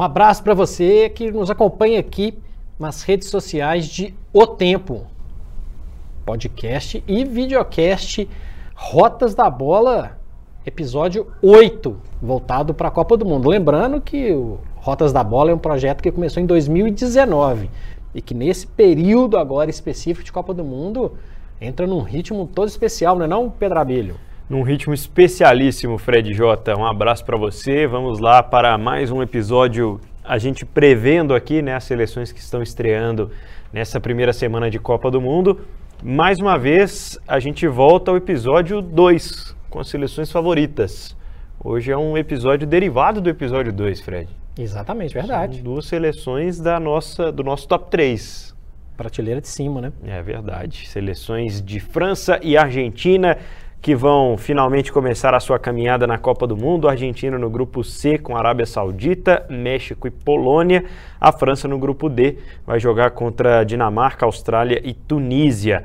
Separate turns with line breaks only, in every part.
Um abraço para você que nos acompanha aqui nas redes sociais de O Tempo, podcast e videocast Rotas da Bola, episódio 8, voltado para a Copa do Mundo. Lembrando que o Rotas da Bola é um projeto que começou em 2019 e que nesse período agora específico de Copa do Mundo entra num ritmo todo especial, não é não, Pedro Abelho?
Num ritmo especialíssimo, Fred Jota. Um abraço para você. Vamos lá para mais um episódio a gente prevendo aqui né, as seleções que estão estreando nessa primeira semana de Copa do Mundo. Mais uma vez, a gente volta ao episódio 2, com as seleções favoritas. Hoje é um episódio derivado do episódio 2, Fred.
Exatamente, verdade.
São duas seleções da nossa, do nosso top 3.
Prateleira de cima, né?
É verdade. Seleções de França e Argentina que vão finalmente começar a sua caminhada na Copa do Mundo. Argentina no grupo C com Arábia Saudita, México e Polônia. A França no grupo D vai jogar contra Dinamarca, Austrália e Tunísia.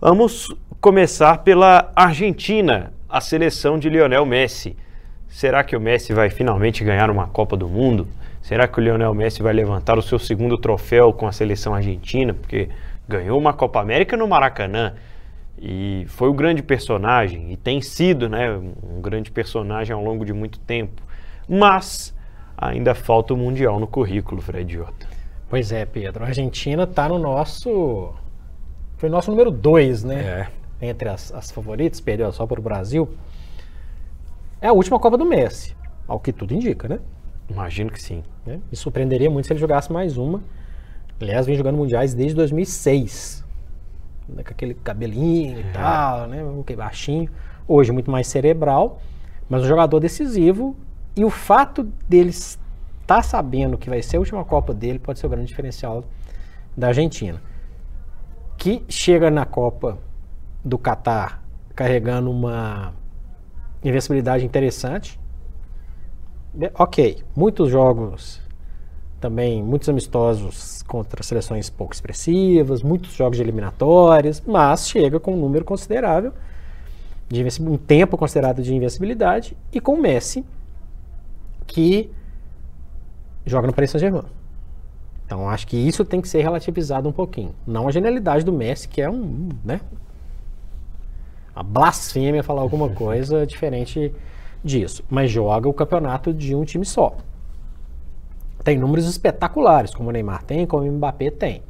Vamos começar pela Argentina, a seleção de Lionel Messi. Será que o Messi vai finalmente ganhar uma Copa do Mundo? Será que o Lionel Messi vai levantar o seu segundo troféu com a seleção argentina? Porque ganhou uma Copa América no Maracanã e foi o grande personagem e tem sido né, um grande personagem ao longo de muito tempo. Mas ainda falta o Mundial no currículo, Fred Jota.
Pois é, Pedro. A Argentina está no nosso. Foi nosso número 2, né? É. Entre as, as favoritas, perdeu só para o Brasil. É a última Copa do Messi, ao que tudo indica, né?
Imagino que sim.
É. Me surpreenderia muito se ele jogasse mais uma. Aliás, vem jogando mundiais desde 2006 né, com aquele cabelinho e é. tal, né, baixinho. Hoje muito mais cerebral, mas um jogador decisivo. E o fato dele estar sabendo que vai ser a última Copa dele pode ser o grande diferencial da Argentina. Que chega na Copa do Catar carregando uma invencibilidade interessante. Ok, muitos jogos também muitos amistosos contra seleções pouco expressivas, muitos jogos de eliminatórias, mas chega com um número considerável, de um tempo considerado de invencibilidade, e com o Messi, que joga no Paris Saint-Germain. Então acho que isso tem que ser relativizado um pouquinho. Não a genialidade do Messi, que é um, né, uma blasfêmia falar alguma coisa diferente disso, mas joga o campeonato de um time só tem números espetaculares, como o Neymar tem, como o Mbappé tem.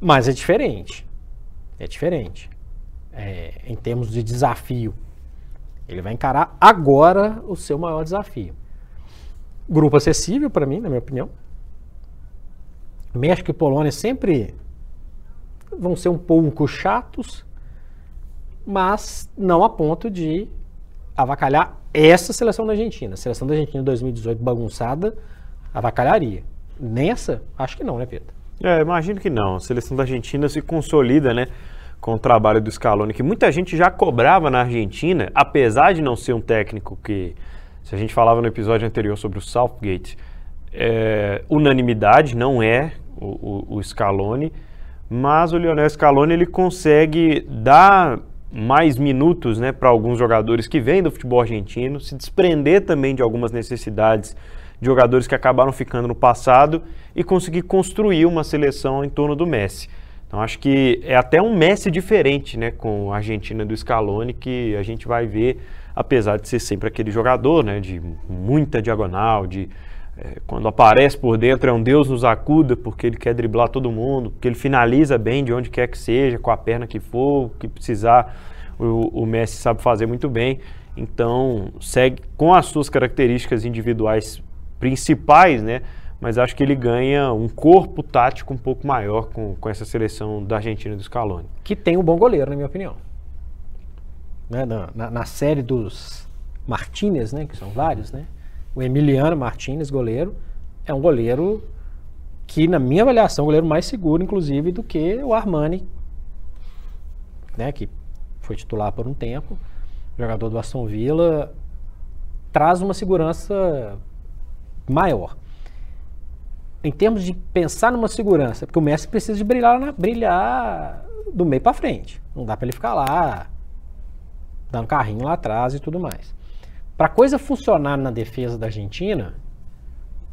Mas é diferente. É diferente. É, em termos de desafio. Ele vai encarar agora o seu maior desafio. Grupo acessível para mim, na minha opinião. México e Polônia sempre vão ser um pouco chatos, mas não a ponto de avacalhar essa seleção da Argentina. A seleção da Argentina 2018 bagunçada avacalharia. Nessa, acho que não, né, Pedro?
É, imagino que não. A seleção da Argentina se consolida, né? Com o trabalho do Scaloni, que muita gente já cobrava na Argentina, apesar de não ser um técnico que, se a gente falava no episódio anterior sobre o Southgate, é, unanimidade, não é o, o, o Scaloni, mas o Lionel Scaloni ele consegue dar mais minutos né, para alguns jogadores que vêm do futebol argentino, se desprender também de algumas necessidades de jogadores que acabaram ficando no passado e conseguir construir uma seleção em torno do Messi. Então acho que é até um Messi diferente, né, com a Argentina do Scaloni que a gente vai ver, apesar de ser sempre aquele jogador, né, de muita diagonal, de é, quando aparece por dentro é um Deus nos acuda porque ele quer driblar todo mundo, porque ele finaliza bem de onde quer que seja, com a perna que for, que precisar, o, o Messi sabe fazer muito bem. Então segue com as suas características individuais principais, né? Mas acho que ele ganha um corpo tático um pouco maior com, com essa seleção da Argentina do Scaloni.
Que tem um bom goleiro, na minha opinião. Né? Na, na, na, série dos Martinez, né? Que são vários, né? O Emiliano Martinez, goleiro, é um goleiro que, na minha avaliação, é um goleiro mais seguro, inclusive, do que o Armani, né? Que foi titular por um tempo, jogador do Aston Villa, traz uma segurança maior. Em termos de pensar numa segurança, porque o Messi precisa de brilhar, na, brilhar do meio para frente. Não dá para ele ficar lá dando carrinho lá atrás e tudo mais. Para coisa funcionar na defesa da Argentina,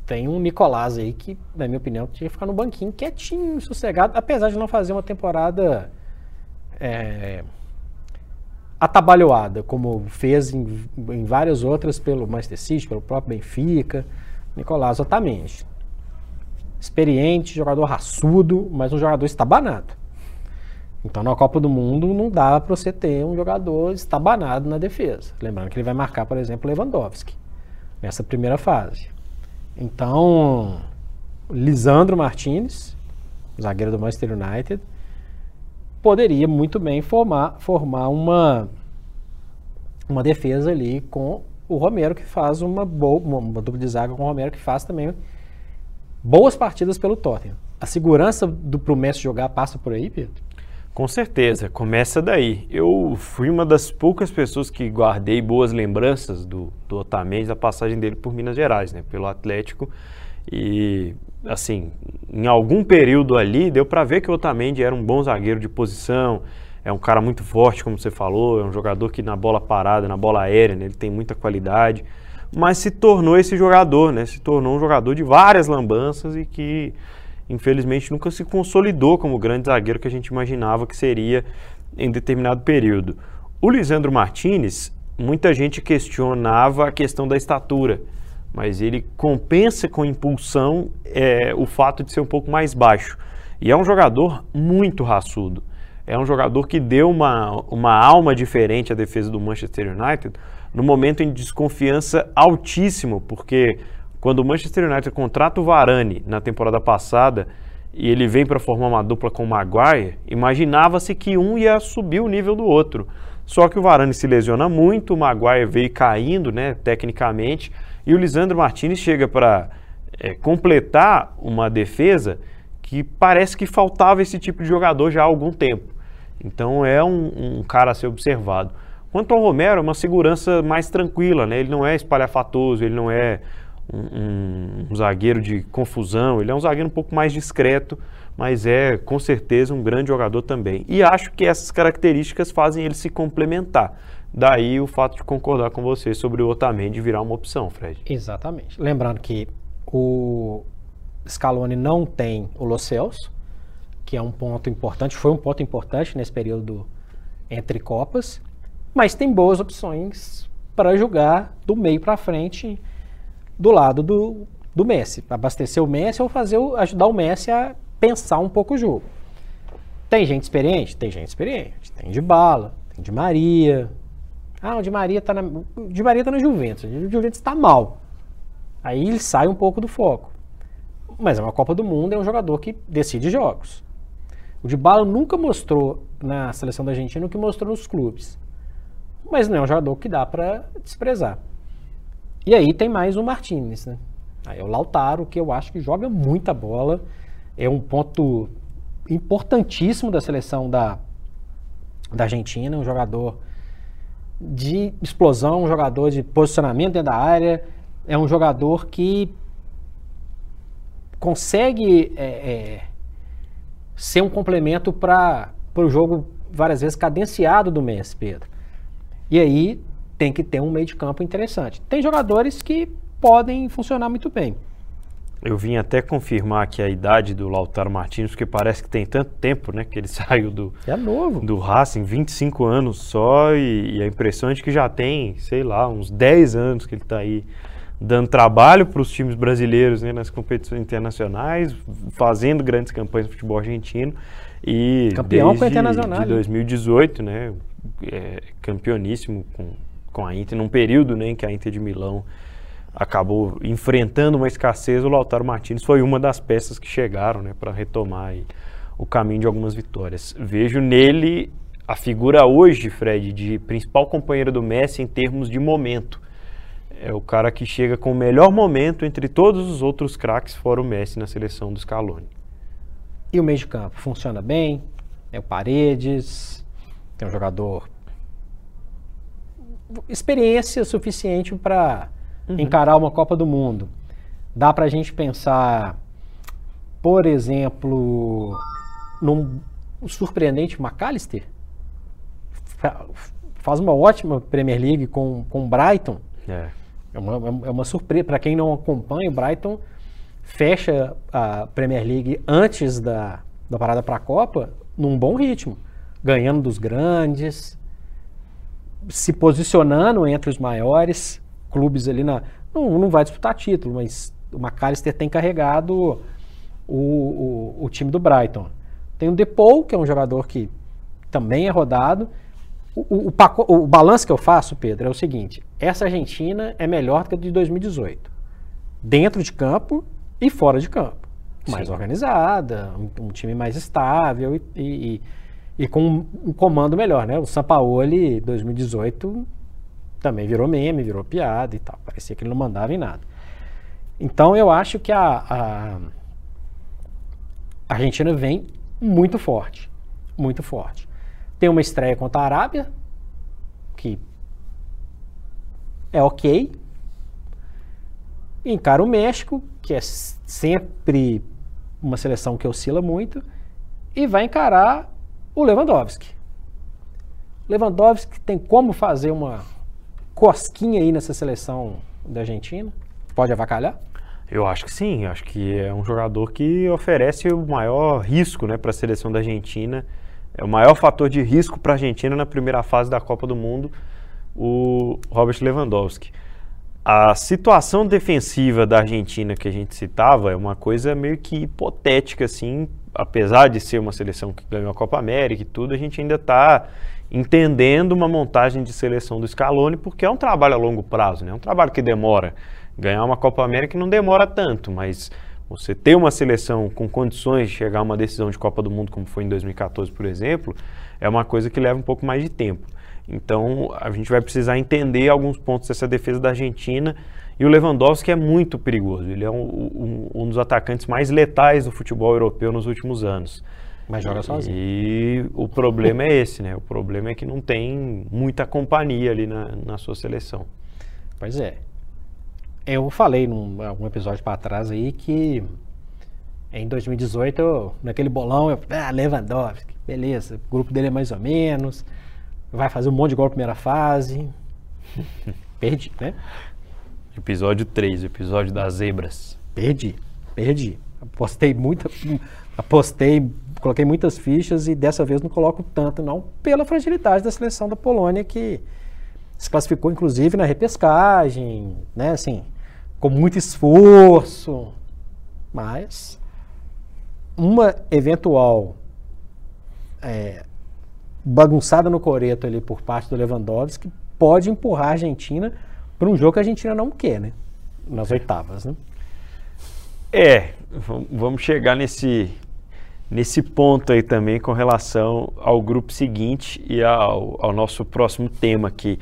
tem um Nicolás aí que, na minha opinião, tinha que ficar no banquinho quietinho, sossegado, apesar de não fazer uma temporada é, atabalhoada, como fez em, em, várias outras pelo Manchester City, pelo próprio Benfica. Nicolás Otamendi. Experiente, jogador raçudo, mas um jogador estabanado. Então, na Copa do Mundo, não dá para você ter um jogador estabanado na defesa. Lembrando que ele vai marcar, por exemplo, Lewandowski, nessa primeira fase. Então, Lisandro Martinez, zagueiro do Manchester United, poderia muito bem formar, formar uma, uma defesa ali com o Romero, que faz uma boa uma, dupla de zaga com o Romero, que faz também boas partidas pelo Tottenham. A segurança do pro Messi jogar passa por aí, Pedro?
Com certeza, começa daí. Eu fui uma das poucas pessoas que guardei boas lembranças do, do Otamendi, da passagem dele por Minas Gerais, né, pelo Atlético. E, assim, em algum período ali, deu para ver que o Otamendi era um bom zagueiro de posição, é um cara muito forte, como você falou, é um jogador que na bola parada, na bola aérea, né, ele tem muita qualidade, mas se tornou esse jogador, né, se tornou um jogador de várias lambanças e que infelizmente nunca se consolidou como o grande zagueiro que a gente imaginava que seria em determinado período. O Lisandro Martinez, muita gente questionava a questão da estatura, mas ele compensa com impulsão é, o fato de ser um pouco mais baixo. E é um jogador muito raçudo. É um jogador que deu uma, uma alma diferente à defesa do Manchester United no momento em desconfiança altíssimo, porque quando o Manchester United contrata o Varane na temporada passada e ele vem para formar uma dupla com o Maguire, imaginava-se que um ia subir o nível do outro. Só que o Varane se lesiona muito, o Maguire veio caindo, né, tecnicamente, e o Lisandro Martinez chega para é, completar uma defesa que parece que faltava esse tipo de jogador já há algum tempo. Então é um, um cara a ser observado. Quanto ao Romero, é uma segurança mais tranquila, né? Ele não é espalhafatoso, ele não é um, um, zagueiro de confusão, ele é um zagueiro um pouco mais discreto, mas é com certeza um grande jogador também. E acho que essas características fazem ele se complementar. Daí o fato de concordar com você sobre o Otamendi virar uma opção, Fred.
Exatamente. Lembrando que o Scaloni não tem o Los Celso, que é um ponto importante, foi um ponto importante nesse período entre Copas, mas tem boas opções para jogar do meio para frente do lado do, do Messi, abastecer o Messi ou fazer o, ajudar o Messi a pensar um pouco o jogo. Tem gente experiente? Tem gente experiente. Tem de bala, tem de Maria. Ah, o de Maria tá na, de Maria tá na Juventus. O Juventus está mal. Aí ele sai um pouco do foco. Mas é uma Copa do Mundo, é um jogador que decide jogos. O de bala nunca mostrou na seleção da Argentina o que mostrou nos clubes. Mas não é um jogador que dá para desprezar. E aí tem mais o Martinez, né? Aí é o Lautaro, que eu acho que joga muita bola, é um ponto importantíssimo da seleção da, da Argentina, um jogador de explosão, um jogador de posicionamento dentro da área, é um jogador que consegue é, é, ser um complemento para o jogo várias vezes cadenciado do Messi, Pedro. E aí tem que ter um meio de campo interessante. Tem jogadores que podem funcionar muito bem.
Eu vim até confirmar aqui a idade do Lautaro Martins, porque parece que tem tanto tempo, né, que ele saiu do
é novo.
do Racing, 25 anos só, e, e a impressão é de que já tem, sei lá, uns 10 anos que ele está aí dando trabalho para os times brasileiros né, nas competições internacionais, fazendo grandes campanhas no futebol argentino. E
Campeão
desde
com a Internacional.
de 2018, né, é, campeoníssimo com com a Inter, num período né, em que a Inter de Milão acabou enfrentando uma escassez, o Lautaro Martins foi uma das peças que chegaram né, para retomar aí, o caminho de algumas vitórias. Vejo nele a figura hoje, Fred, de principal companheiro do Messi em termos de momento. É o cara que chega com o melhor momento entre todos os outros craques, fora o Messi na seleção do Scaloni.
E o meio de campo funciona bem? É o Paredes, tem um jogador experiência suficiente para uhum. encarar uma Copa do Mundo. Dá para a gente pensar, por exemplo, num surpreendente McAllister. Faz uma ótima Premier League com o Brighton. É. É uma, é uma surpresa. Para quem não acompanha, o Brighton fecha a Premier League antes da, da parada para a Copa num bom ritmo, ganhando dos grandes, se posicionando entre os maiores clubes ali na. Não, não vai disputar título, mas o McAllister tem carregado o, o, o time do Brighton. Tem o Depou, que é um jogador que também é rodado. O, o, o, o balanço que eu faço, Pedro, é o seguinte: essa Argentina é melhor do que a de 2018. Dentro de campo e fora de campo. Mais Sim. organizada, um, um, time mais estável e, e, e, com um comando melhor, né? O Sampaoli 2018 também virou meme, virou piada e tal. Parecia que ele não mandava em nada. Então eu acho que a, a Argentina vem muito forte. Muito forte. Tem uma estreia contra a Arábia, que é ok. Encara o México, que é sempre uma seleção que oscila muito, e vai encarar o Lewandowski. Lewandowski tem como fazer uma cosquinha aí nessa seleção da Argentina? Pode avacalhar?
Eu acho que sim, acho que é um jogador que oferece o maior risco né, para a seleção da Argentina. É o maior fator de risco para a Argentina na primeira fase da Copa do Mundo, o Robert Lewandowski. A situação defensiva da Argentina que a gente citava é uma coisa meio que hipotética, assim, apesar de ser uma seleção que ganhou a Copa América e tudo, a gente ainda está entendendo uma montagem de seleção do Scaloni, porque é um trabalho a longo prazo, né? é um trabalho que demora. Ganhar uma Copa América não demora tanto, mas você ter uma seleção com condições de chegar a uma decisão de Copa do Mundo, como foi em 2014, por exemplo, é uma coisa que leva um pouco mais de tempo. Então, a gente vai precisar entender alguns pontos dessa defesa da Argentina. E o Lewandowski é muito perigoso. Ele é um, um, um dos atacantes mais letais do futebol europeu nos últimos anos.
Mas joga sozinho.
E o problema é esse, né? O problema é que não tem muita companhia ali na, na sua seleção.
Pois é. Eu falei num algum episódio para trás aí que em 2018, eu, naquele bolão, eu, ah, Lewandowski, beleza, o grupo dele é mais ou menos, vai fazer um monte de gol na primeira fase. Perdi, né?
Episódio 3, episódio das zebras.
Perdi, perdi. Apostei muita, apostei, coloquei muitas fichas e dessa vez não coloco tanto não, pela fragilidade da seleção da Polônia que se classificou inclusive na repescagem, né, assim, com muito esforço, mas uma eventual é, bagunçada no coreto ali por parte do Lewandowski pode empurrar a Argentina para um jogo que a Argentina não quer, né? Nas oitavas, né?
É, vamos chegar nesse, nesse ponto aí também com relação ao grupo seguinte e ao, ao nosso próximo tema aqui.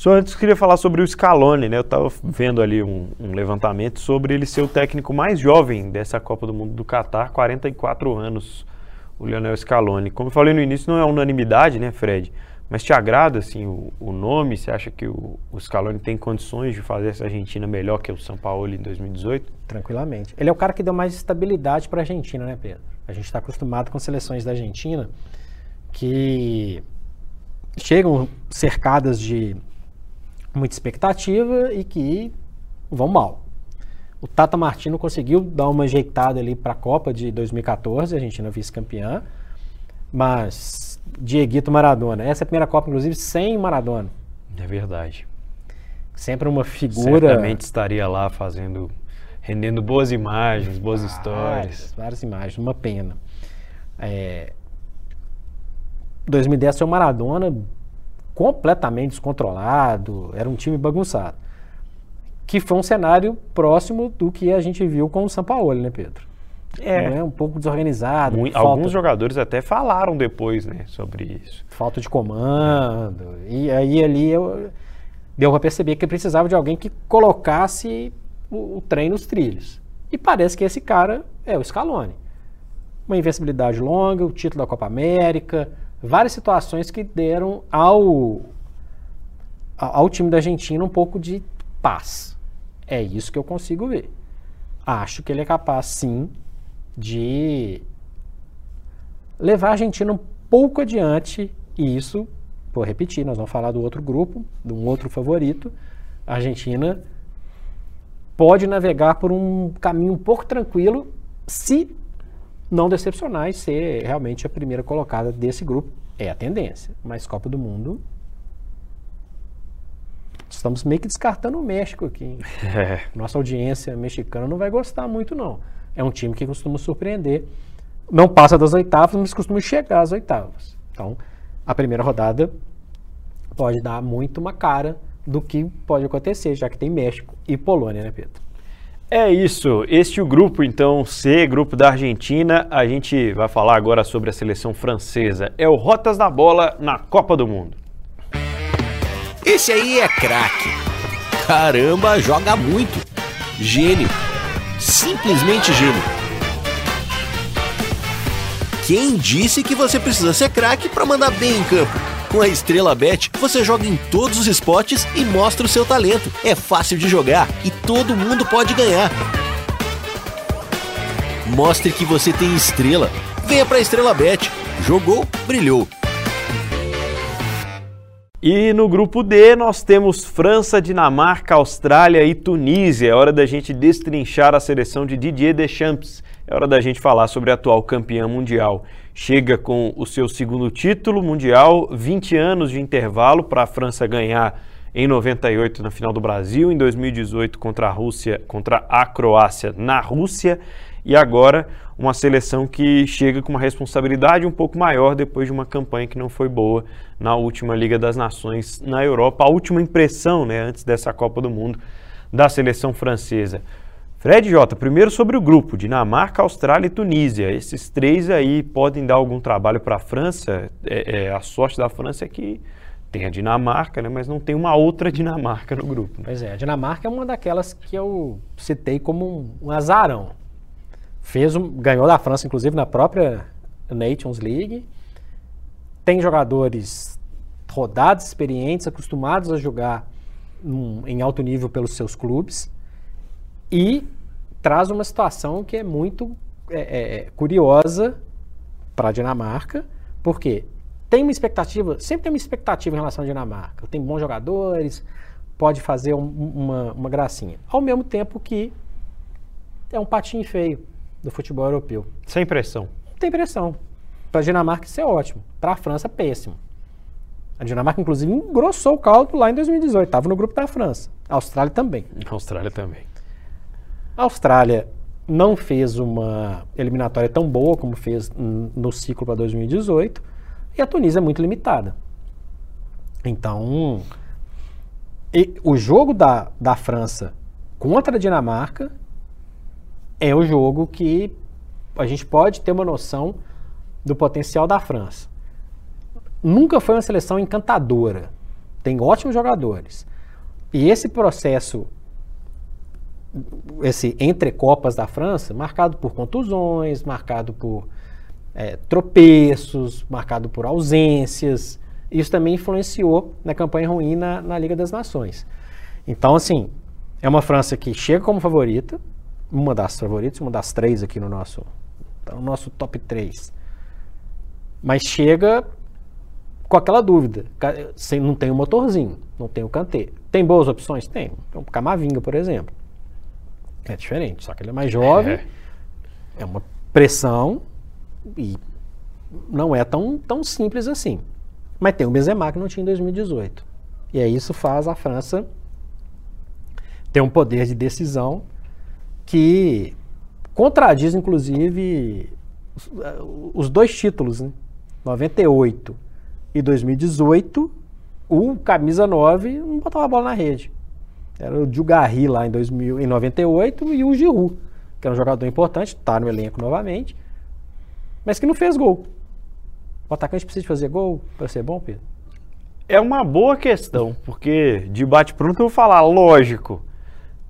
Só antes queria falar sobre o Scaloni, né? Eu estava vendo ali um, um, levantamento sobre ele ser o técnico mais jovem dessa Copa do Mundo do Catar, 44 anos, o Lionel Scaloni. Como eu falei no início, não é unanimidade, né, Fred? Mas te agrada, assim, o, o nome? Você acha que o, o, Scaloni tem condições de fazer essa Argentina melhor que o São Paulo em 2018?
Tranquilamente. Ele é o cara que deu mais estabilidade para a Argentina, né, Pedro? A gente está acostumado com seleções da Argentina que chegam cercadas de muita expectativa e que vão mal. O Tata Martino conseguiu dar uma ajeitada ali para a Copa de 2014, a Argentina vice-campeã, mas Dieguito Maradona, essa é a primeira Copa, inclusive, sem Maradona.
É verdade.
Sempre uma figura.
Certamente estaria lá fazendo, rendendo boas imagens, boas várias, histórias.
Várias imagens, uma pena. É, 2010 foi o Maradona completamente descontrolado, era um time bagunçado. Que foi um cenário próximo do que a gente viu com o São Paulo, né, Pedro? É. é um pouco desorganizado.
Muito, falta, alguns jogadores até falaram depois, né, sobre isso.
Falta de comando. E aí ali eu, deu para perceber que precisava de alguém que colocasse o, o trem nos trilhos. E parece que esse cara é o Scaloni. Uma invencibilidade longa, o título da Copa América, várias situações que deram ao, ao time da Argentina um pouco de paz. É isso que eu consigo ver. Acho que ele é capaz, sim, de levar a Argentina um pouco adiante, e isso, vou repetir, nós vamos falar do outro grupo, de um outro favorito. A Argentina pode navegar por um caminho um pouco tranquilo se não decepcionar e ser realmente a primeira colocada desse grupo. É a tendência. Mas Copa do Mundo. Estamos meio que descartando o México aqui. É. Nossa audiência mexicana não vai gostar muito, não. É um time que costuma surpreender. Não passa das oitavas, mas costuma chegar às oitavas. Então, a primeira rodada pode dar muito uma cara do que pode acontecer, já que tem México e Polônia, né, Pedro?
É isso. Este é o grupo, então, C, grupo da Argentina. A gente vai falar agora sobre a seleção francesa. É o Rotas da Bola na Copa do Mundo.
Esse aí é craque. Caramba, joga muito. Gênio. Simplesmente gênio. Quem disse que você precisa ser craque para mandar bem em campo? Com a Estrela Bet, você joga em todos os esportes e mostra o seu talento. É fácil de jogar e todo mundo pode ganhar. Mostre que você tem estrela. Venha para a Estrela Bet. Jogou, brilhou.
E no grupo D nós temos França, Dinamarca, Austrália e Tunísia. É hora da gente destrinchar a seleção de Didier Deschamps. É hora da gente falar sobre a atual campeã mundial chega com o seu segundo título mundial, 20 anos de intervalo para a França ganhar em 98 na final do Brasil, em 2018 contra a Rússia, contra a Croácia na Rússia e agora uma seleção que chega com uma responsabilidade um pouco maior depois de uma campanha que não foi boa na última Liga das Nações na Europa, a última impressão, né, antes dessa Copa do Mundo da seleção francesa. Fred Jota, primeiro sobre o grupo, Dinamarca, Austrália e Tunísia. Esses três aí podem dar algum trabalho para a França. É, é, a sorte da França é que tem a Dinamarca, né, mas não tem uma outra Dinamarca no grupo. Né?
Pois é, a Dinamarca é uma daquelas que eu citei como um, um azarão. Fez um, ganhou da França, inclusive, na própria Nations League. Tem jogadores rodados, experientes, acostumados a jogar em alto nível pelos seus clubes e traz uma situação que é muito é, é, é curiosa para a Dinamarca, porque tem uma expectativa, sempre tem uma expectativa em relação à Dinamarca. Tem bons jogadores, pode fazer um, uma, uma gracinha. Ao mesmo tempo que é um patinho feio do futebol europeu.
Sem pressão.
Não tem pressão. Para a Dinamarca isso é ótimo. Para a França, péssimo. A Dinamarca, inclusive, engrossou o caldo lá em 2018. Estava no grupo da França. A Austrália também.
A Austrália também.
A Austrália não fez uma eliminatória tão boa como fez no ciclo para 2018 e a Tunísia é muito limitada. Então, o jogo da, da França contra a Dinamarca é o jogo que a gente pode ter uma noção do potencial da França. Nunca foi uma seleção encantadora. Tem ótimos jogadores. E esse processo esse entre copas da França, marcado por contusões, marcado por é, tropeços, marcado por ausências. Isso também influenciou na campanha ruim na, na Liga das Nações. Então, assim, é uma França que chega como favorita, uma das favoritas, uma das três aqui no nosso, tá no nosso top 3. Mas chega com aquela dúvida. Não tem o motorzinho, não tem o canteiro. Tem boas opções? Tem. Tem o Camavinga, por exemplo. É diferente, só que ele é mais jovem, é, é uma pressão e não é tão, tão simples assim. Mas tem o Benzema que não tinha em 2018. E aí isso faz a França ter um poder de decisão que contradiz, inclusive, os, os dois títulos, né? 98 e 2018, o camisa 9 não botava a bola na rede. Era o Djugarri lá em, 2000, em 98 e o Giroud, que é um jogador importante, está no elenco novamente, mas que não fez gol. O atacante precisa fazer gol para ser bom, Pedro?
É uma boa questão, porque de bate-pronto eu vou falar, lógico.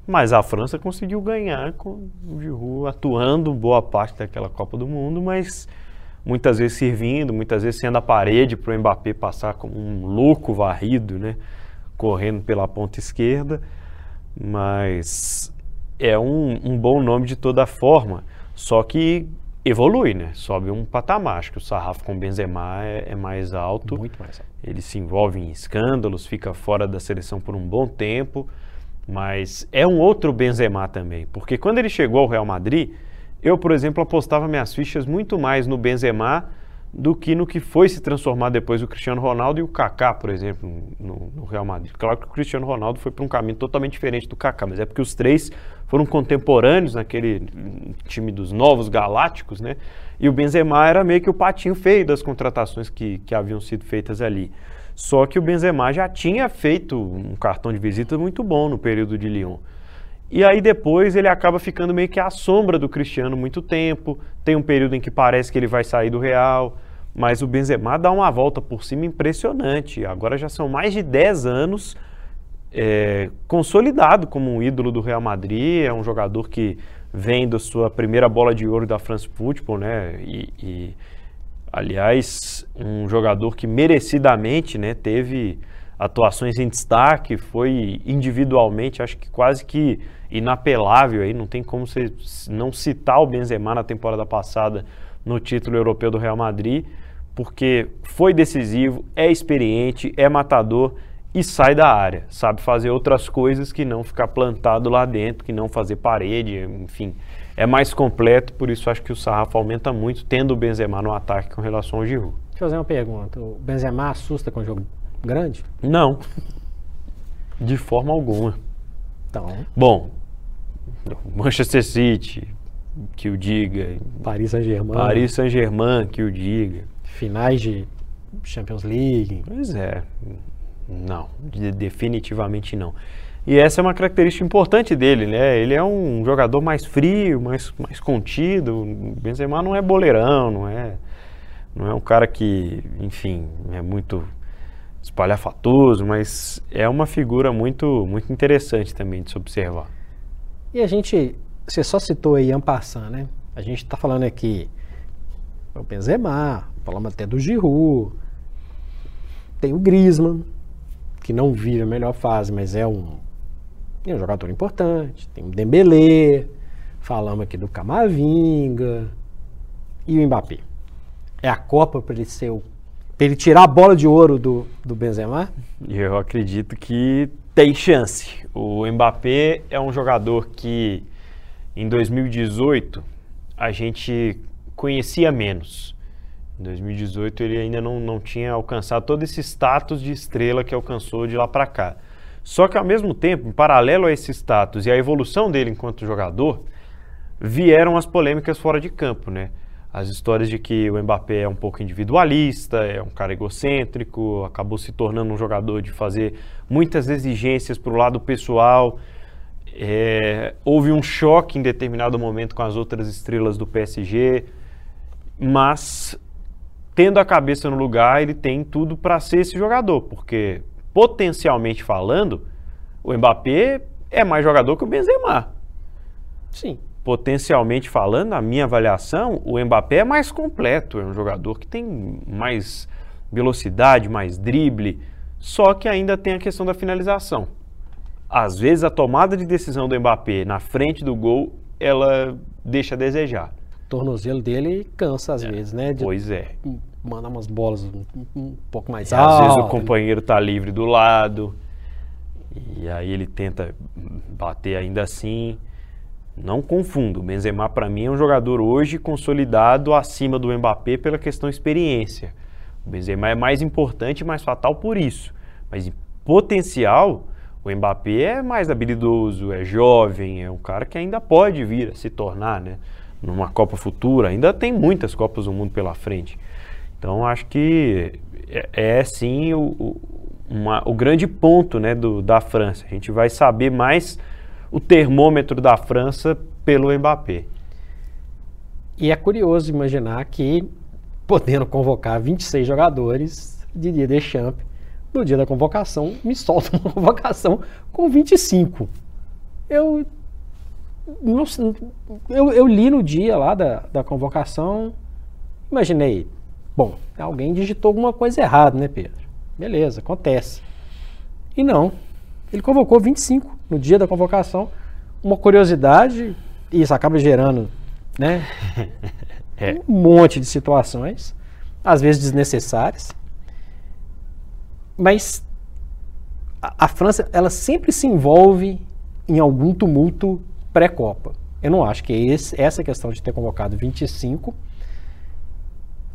Mas a França conseguiu ganhar com o Giroud atuando boa parte daquela Copa do Mundo, mas muitas vezes servindo, muitas vezes sendo a parede para o Mbappé passar como um louco varrido, né? Correndo pela ponta esquerda mas é um, um bom nome de toda forma. Só que evolui, né? Sobe um patamar. Acho que o sarrafo com Benzema é, é, mais alto.
Muito mais alto.
Ele se envolve em escândalos, fica fora da seleção por um bom tempo, Mas é um outro Benzema também, porque quando ele chegou ao Real Madrid, eu, por exemplo, apostava minhas fichas muito mais no Benzema do que no que foi se transformar depois o Cristiano Ronaldo e o Kaká, por exemplo, no, no Real Madrid. Claro que o Cristiano Ronaldo foi para um caminho totalmente diferente do Kaká, mas é porque os três foram contemporâneos naquele time dos novos galácticos, né? E o Benzema era meio que o patinho feio das contratações que, que haviam sido feitas ali. Só que o Benzema já tinha feito um cartão de visita muito bom no período de Lyon. E aí depois ele acaba ficando meio que à sombra do Cristiano muito tempo. Tem um período em que parece que ele vai sair do Real, mas o Benzema dá uma volta por cima impressionante. Agora já são mais de 10 anos é, consolidado como um ídolo do Real Madrid. É um jogador que vem da sua primeira bola de ouro da France Football, né? E, e aliás, um jogador que merecidamente, né, teve atuações em destaque, foi individualmente, acho que quase que inapelável aí, não tem como você não citar o Benzema na temporada passada no título europeu do Real Madrid, porque foi decisivo, é experiente, é matador e sai da área, sabe fazer outras coisas que não ficar plantado lá dentro, que não fazer parede, enfim, é mais completo, por isso acho que o sarrafo aumenta muito tendo o Benzema no ataque com relação ao Giroud.
Deixa eu fazer uma pergunta, o Benzema assusta com o jogo grande?
Não, de forma alguma.
Então,
Bom, Manchester City, que o diga.
Paris Saint-Germain,
Paris Saint-Germain, que o diga.
finais de Champions League,
Pois é, não, de- definitivamente não. E essa é uma característica importante dele, né? Ele é um jogador mais frio, mais, mais contido. O Benzema não é boleirão, não é, não é um cara que, enfim, é muito espalhafatoso, mas é uma figura muito, muito interessante também de se observar.
E a gente, você só citou aí Ampassan, né? A gente tá falando aqui o Benzema, falamos até do Giroud, tem o Griezmann, que não vive a melhor fase, mas é um, é um jogador importante, tem o Dembélé, falamos aqui do Camavinga e o Mbappé. É a Copa para ele ser o ele tirar a bola de ouro do, do Benzema?
Eu acredito que tem chance. O Mbappé é um jogador que em 2018 a gente conhecia menos. Em 2018 ele ainda não, não tinha alcançado todo esse status de estrela que alcançou de lá para cá. Só que ao mesmo tempo, em paralelo a esse status e a evolução dele enquanto jogador, vieram as polêmicas fora de campo, né? As histórias de que o Mbappé é um pouco individualista, é um cara egocêntrico, acabou se tornando um jogador de fazer muitas exigências para o lado pessoal. É, houve um choque em determinado momento com as outras estrelas do PSG, mas tendo a cabeça no lugar, ele tem tudo para ser esse jogador, porque potencialmente falando, o Mbappé é mais jogador que o Benzema
Sim.
Potencialmente falando, na minha avaliação, o Mbappé é mais completo, é um jogador que tem mais velocidade, mais drible, só que ainda tem a questão da finalização. Às vezes a tomada de decisão do Mbappé na frente do gol, ela deixa a desejar.
O tornozelo dele cansa às vezes, né? De
Pois é.
mandar umas bolas um, um pouco mais
Às
altas.
vezes o companheiro está livre do lado, e aí ele tenta bater ainda assim. Não confundo, o Benzema para mim é um jogador hoje consolidado acima do Mbappé pela questão experiência. O Benzema é mais importante e mais fatal por isso. Mas em potencial, o Mbappé é mais habilidoso, é jovem, é um cara que ainda pode vir a se tornar, né? Numa Copa futura, ainda tem muitas Copas do Mundo pela frente. Então acho que é, é sim o, o, uma- o grande ponto né, do- da França. A gente vai saber mais o termômetro da França pelo Mbappé.
E é curioso imaginar que, podendo convocar 26 jogadores, Didier Deschamps, no dia da convocação, me solta uma convocação com 25. Eu, não eu, eu li no dia lá da, da convocação, imaginei, bom, alguém digitou alguma coisa errada, né, Pedro? Beleza, acontece. E não, ele convocou 25 no dia da convocação. Uma curiosidade, e isso acaba gerando, né,
É.
um monte de situações, às vezes desnecessárias. Mas a, a França, ela sempre se envolve em algum tumulto pré-Copa. Eu não acho que esse, essa questão de ter convocado 25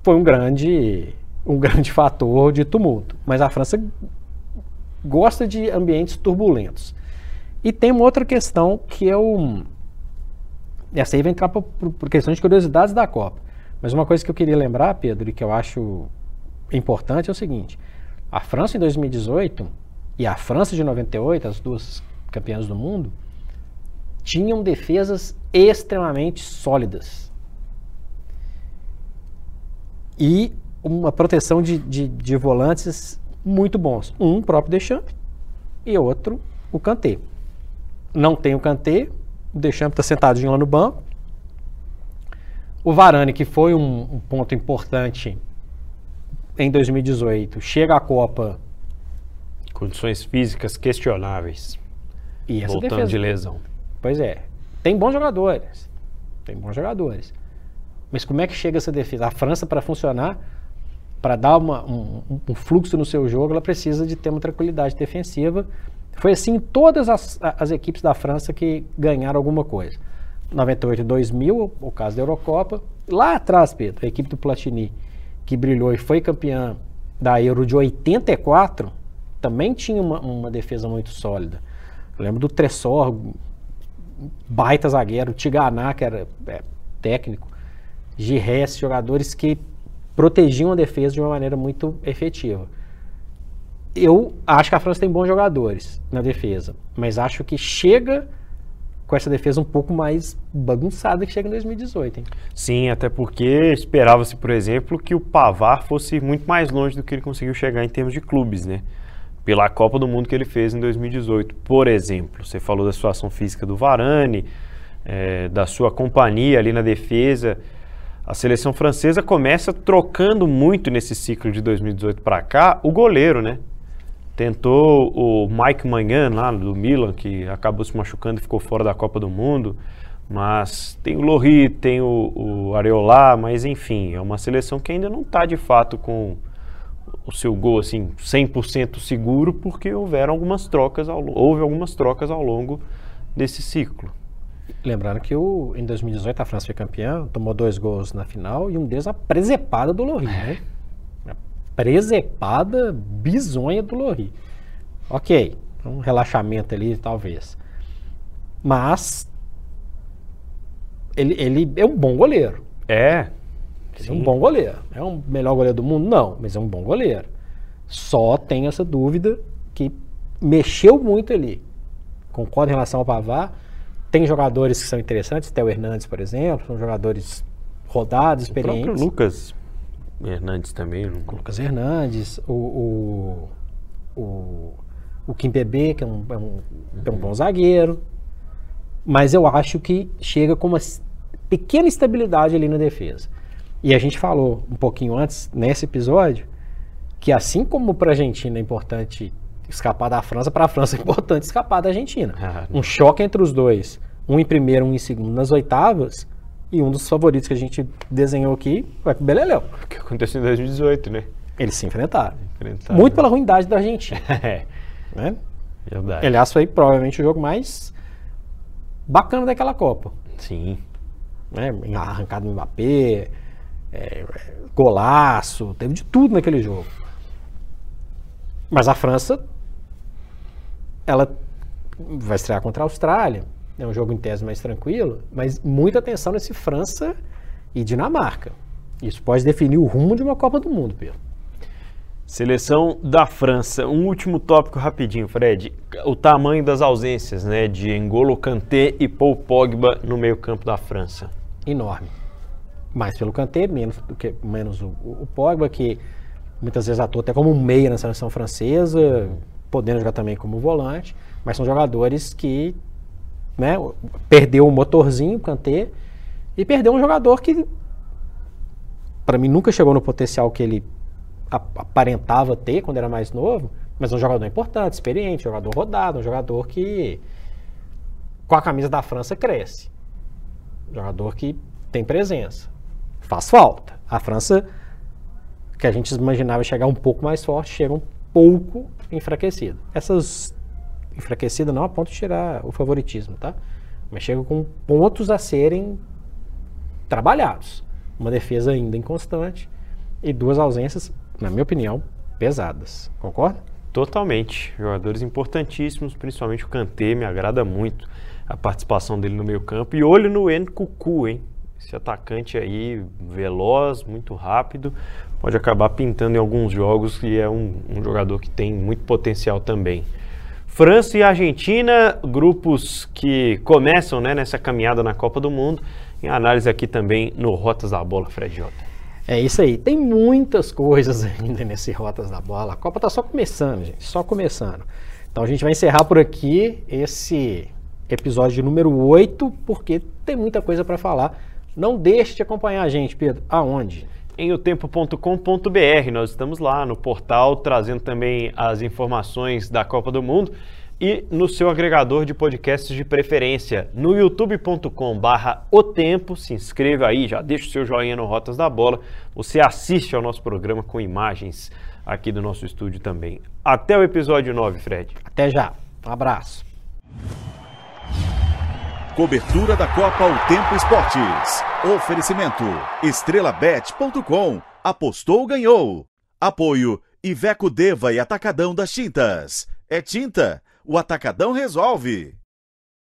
foi um grande, um grande fator de tumulto. Mas a França gosta de ambientes turbulentos. E tem uma outra questão que o. Essa aí vai entrar por, por questões de curiosidades da Copa. Mas uma coisa que eu queria lembrar, Pedro, e que eu acho importante é o seguinte: a França em 2018 e a França de 98, as duas campeãs do mundo, tinham defesas extremamente sólidas. E uma proteção de, de, de volantes muito bons. Um, próprio Deschamps, e outro, o Kanté. Não tem o Kanté, o Deschamps está sentadinho lá no banco. O Varane, que foi um, um ponto importante em 2018, chega à Copa.
Condições físicas questionáveis.
E essa
voltando
defesa,
de lesão.
Pois é. Tem bons jogadores. Tem bons jogadores. Mas como é que chega essa defesa? A França, para funcionar, para dar uma, um, um, fluxo no seu jogo, ela precisa de ter uma tranquilidade defensiva. Foi assim em todas as, as equipes da França que ganharam alguma coisa. 98 e 2000, o caso da Eurocopa. Lá atrás, Pedro, a equipe do Platini que brilhou e foi campeã da Euro de 84, também tinha uma, uma defesa muito sólida. Eu lembro do Tressor, baita zagueiro, Tiganá, que era é, técnico, Giresse, jogadores que protegiam a defesa de uma maneira muito efetiva. Eu acho que a França tem bons jogadores na defesa, mas acho que chega com essa defesa um pouco mais bagunçada que chega em 2018. Hein?
Sim, até porque esperava-se, por exemplo, que o Pavar fosse muito mais longe do que ele conseguiu chegar em termos de clubes, né? Pela Copa do Mundo que ele fez em 2018, por exemplo. Você falou da situação física do Varane, é, da sua companhia ali na defesa. A seleção francesa começa trocando muito nesse ciclo de 2018 para cá o goleiro, né? Tentou o Mike Manhã lá do Milan, que acabou se machucando e ficou fora da Copa do Mundo. Mas tem o Lohri, tem o, o mas enfim, é uma seleção que ainda não está de fato com o seu gol assim 100% seguro, porque houveram algumas trocas ao, houve algumas trocas ao longo desse ciclo.
Lembrando que o, em 2018 a França foi campeã, tomou dois gols na final e um deles a presepada do Lohri, né? Presepada bizonha do Lori. Ok, um relaxamento ali, talvez. Mas ele, ele é um bom goleiro.
É.
Ele é um bom goleiro. É o melhor goleiro do mundo? Não, mas é um bom goleiro. Só tem essa dúvida que mexeu muito ali. Concordo em relação ao Pavar. Tem jogadores que são interessantes, Theo Hernandes, por exemplo, são jogadores rodados, experientes. O
próprio Lucas Hernandes também. Não...
Lucas Hernandes, o, o, o, o Kim Bebê, que é um, é, um, é um bom zagueiro. Mas eu acho que chega com uma pequena estabilidade ali na defesa. E a gente falou um pouquinho antes, nesse episódio, que assim como para a Argentina é importante escapar da França, para a França é importante escapar da Argentina. Ah, um choque entre os dois, um em primeiro, um em segundo, nas oitavas, e um dos favoritos que a gente desenhou aqui vai pro Beleléu.
O que aconteceu em 2018, né?
Eles se enfrentaram. enfrentaram. Muito pela ruindade da Argentina.
é.
Né?
Verdade.
Aliás, foi provavelmente o jogo mais bacana daquela Copa.
Sim.
Né? Arrancado no Mbappé, é, golaço, teve de tudo naquele jogo. Mas a França, ela vai estrear contra a Austrália é um jogo em tese mais tranquilo, mas muita atenção nesse França e Dinamarca. Isso pode definir o rumo de uma Copa do Mundo, Pedro.
Seleção da França. Um último tópico rapidinho, Fred. O tamanho das ausências, né, de N'Golo Kanté e Paul Pogba no meio-campo da França.
Enorme. Mais pelo Kanté, menos do que menos o, o Pogba, que muitas vezes atua até como um meia na seleção francesa, podendo jogar também como volante, mas são jogadores que né? Perdeu o motorzinho, o Kanté, e perdeu um jogador que, para mim, nunca chegou no potencial que ele aparentava ter quando era mais novo, mas é um jogador importante, experiente, jogador rodado, um jogador que, com a camisa da França, cresce. Um jogador que tem presença. Faz falta. A França, que a gente imaginava chegar um pouco mais forte, chega um pouco enfraquecido. Essas enfraquecida não a ponto de tirar o favoritismo, tá? Mas chega com pontos a serem trabalhados. Uma defesa ainda inconstante e duas ausências, na minha opinião, pesadas. Concorda?
Totalmente. Jogadores importantíssimos, principalmente o Kanté, me agrada muito a participação dele no meio campo. E olho no Nkuku, hein? Esse atacante aí, veloz, muito rápido, pode acabar pintando em alguns jogos e é um, um jogador que tem muito potencial também. França e Argentina, grupos que começam né, nessa caminhada na Copa do Mundo. Em análise aqui também no Rotas da Bola, Fred Jota.
É isso aí. Tem muitas coisas ainda nesse Rotas da Bola. A Copa está só começando, gente. Só começando. Então a gente vai encerrar por aqui esse episódio número 8, porque tem muita coisa para falar. Não deixe de acompanhar a gente, Pedro. Aonde?
Em otempo.com.br. Nós estamos lá no portal trazendo também as informações da Copa do Mundo e no seu agregador de podcasts de preferência, no youtube.com/barra o tempo. Se inscreva aí, já deixa o seu joinha no Rotas da Bola. Você assiste ao nosso programa com imagens aqui do nosso estúdio também. Até o episódio 9, Fred.
Até já. Um abraço.
Cobertura da Copa O Tempo Esportes. Oferecimento estrelabet.com. Apostou, ganhou. Apoio Iveco Deva e Atacadão das Tintas. É tinta, o Atacadão resolve.